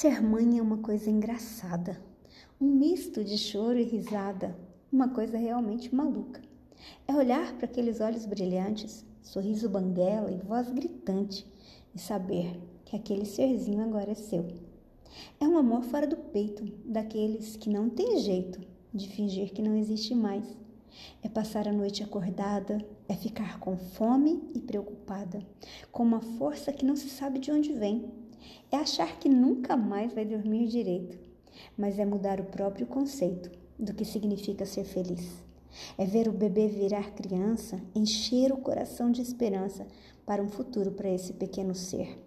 Ser mãe é uma coisa engraçada, um misto de choro e risada, uma coisa realmente maluca. É olhar para aqueles olhos brilhantes, sorriso banguela e voz gritante e saber que aquele serzinho agora é seu. É um amor fora do peito, daqueles que não tem jeito de fingir que não existe mais. É passar a noite acordada, é ficar com fome e preocupada, com uma força que não se sabe de onde vem. É achar que nunca mais vai dormir direito, mas é mudar o próprio conceito do que significa ser feliz. É ver o bebê virar criança, encher o coração de esperança para um futuro para esse pequeno ser.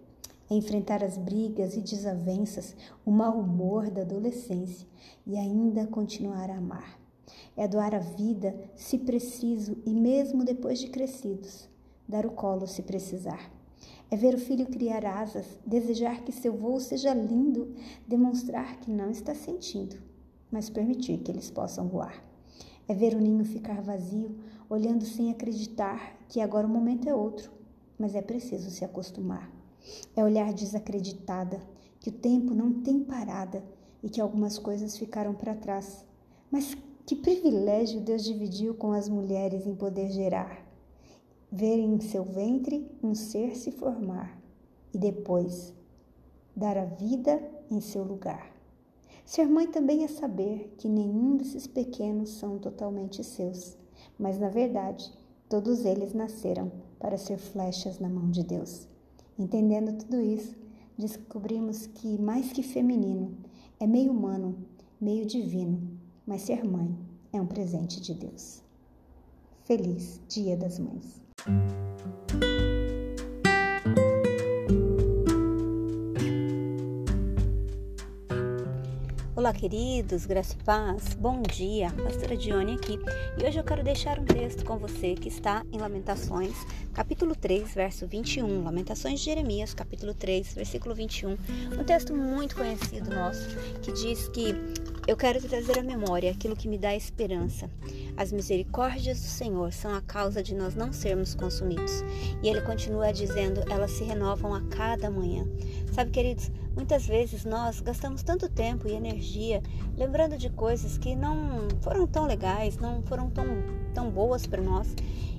É enfrentar as brigas e desavenças, o mau humor da adolescência e ainda continuar a amar. É doar a vida se preciso e mesmo depois de crescidos, dar o colo se precisar. É ver o filho criar asas, desejar que seu voo seja lindo, demonstrar que não está sentindo, mas permitir que eles possam voar. É ver o ninho ficar vazio, olhando sem acreditar que agora o momento é outro, mas é preciso se acostumar. É olhar desacreditada, que o tempo não tem parada e que algumas coisas ficaram para trás. Mas que privilégio Deus dividiu com as mulheres em poder gerar. Ver em seu ventre um ser se formar e depois dar a vida em seu lugar. Ser mãe também é saber que nenhum desses pequenos são totalmente seus, mas na verdade todos eles nasceram para ser flechas na mão de Deus. Entendendo tudo isso, descobrimos que mais que feminino, é meio humano, meio divino, mas ser mãe é um presente de Deus. Feliz Dia das Mães! Olá, queridos, graça e paz, bom dia, pastora Dione aqui e hoje eu quero deixar um texto com você que está em Lamentações, capítulo 3, verso 21. Lamentações de Jeremias, capítulo 3, versículo 21. Um texto muito conhecido nosso que diz que eu quero trazer à memória aquilo que me dá esperança. As misericórdias do Senhor são a causa de nós não sermos consumidos. E ele continua dizendo: elas se renovam a cada manhã. Sabe, queridos, muitas vezes nós gastamos tanto tempo e energia lembrando de coisas que não foram tão legais, não foram tão, tão boas para nós.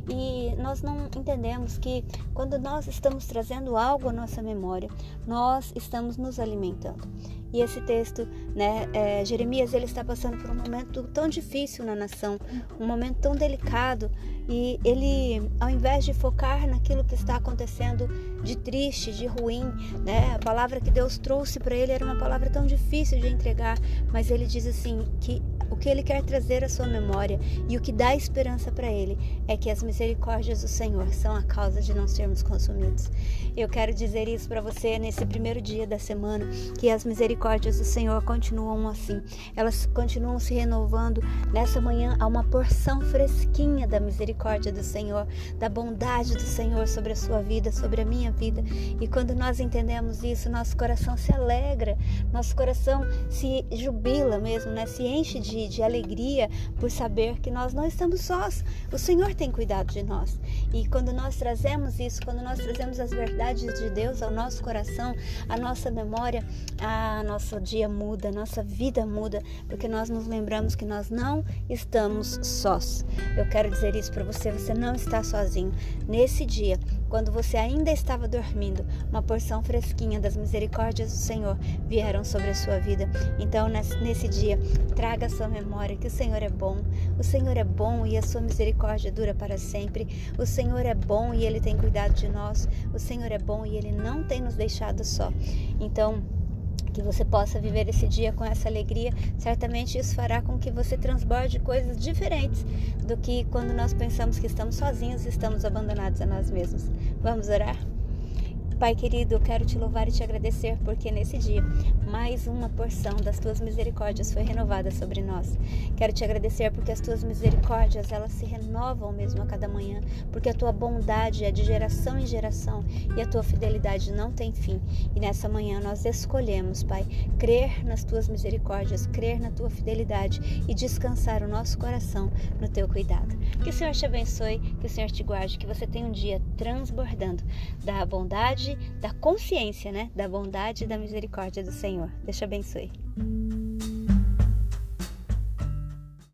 E nós não entendemos que quando nós estamos trazendo algo à nossa memória, nós estamos nos alimentando. E esse texto, né, é, Jeremias, ele está passando por um momento tão difícil na nação, um momento tão delicado, e ele, ao invés de focar naquilo que está acontecendo de triste, de ruim, né, a palavra que Deus trouxe para ele era uma palavra tão difícil de entregar, mas ele diz assim que o que ele quer trazer à sua memória e o que dá esperança para ele é que as misericórdias do Senhor são a causa de não sermos consumidos. Eu quero dizer isso para você nesse primeiro dia da semana, que as misericórdias do Senhor continuam assim. Elas continuam se renovando. Nessa manhã há uma porção fresquinha da misericórdia do Senhor, da bondade do Senhor sobre a sua vida, sobre a minha vida. E quando nós entendemos isso, nosso coração se alegra, nosso coração se jubila mesmo, né? Se enche de de, alegria por saber que nós não estamos sós. O Senhor tem cuidado de nós. E quando nós trazemos isso, quando nós trazemos as verdades de Deus ao nosso coração, à nossa memória, a nosso dia muda, nossa vida muda, porque nós nos lembramos que nós não estamos sós. Eu quero dizer isso para você, você não está sozinho. Nesse dia, quando você ainda estava dormindo, uma porção fresquinha das misericórdias do Senhor vieram sobre a sua vida. Então, nesse dia, traga a sua memória que o Senhor é bom. O Senhor é bom e a sua misericórdia dura para sempre. O Senhor é bom e ele tem cuidado de nós. O Senhor é bom e ele não tem nos deixado só. Então, que você possa viver esse dia com essa alegria, certamente isso fará com que você transborde coisas diferentes do que quando nós pensamos que estamos sozinhos estamos abandonados a nós mesmos. Vamos orar? Pai querido, eu quero te louvar e te agradecer porque nesse dia mais uma porção das tuas misericórdias foi renovada sobre nós. Quero te agradecer porque as tuas misericórdias, elas se renovam mesmo a cada manhã, porque a tua bondade é de geração em geração e a tua fidelidade não tem fim. E nessa manhã nós escolhemos, Pai, crer nas tuas misericórdias, crer na tua fidelidade e descansar o nosso coração no teu cuidado. Que o Senhor te abençoe, que o Senhor te guarde, que você tenha um dia transbordando da bondade, da consciência, né? Da bondade e da misericórdia do Senhor. Deus te abençoe.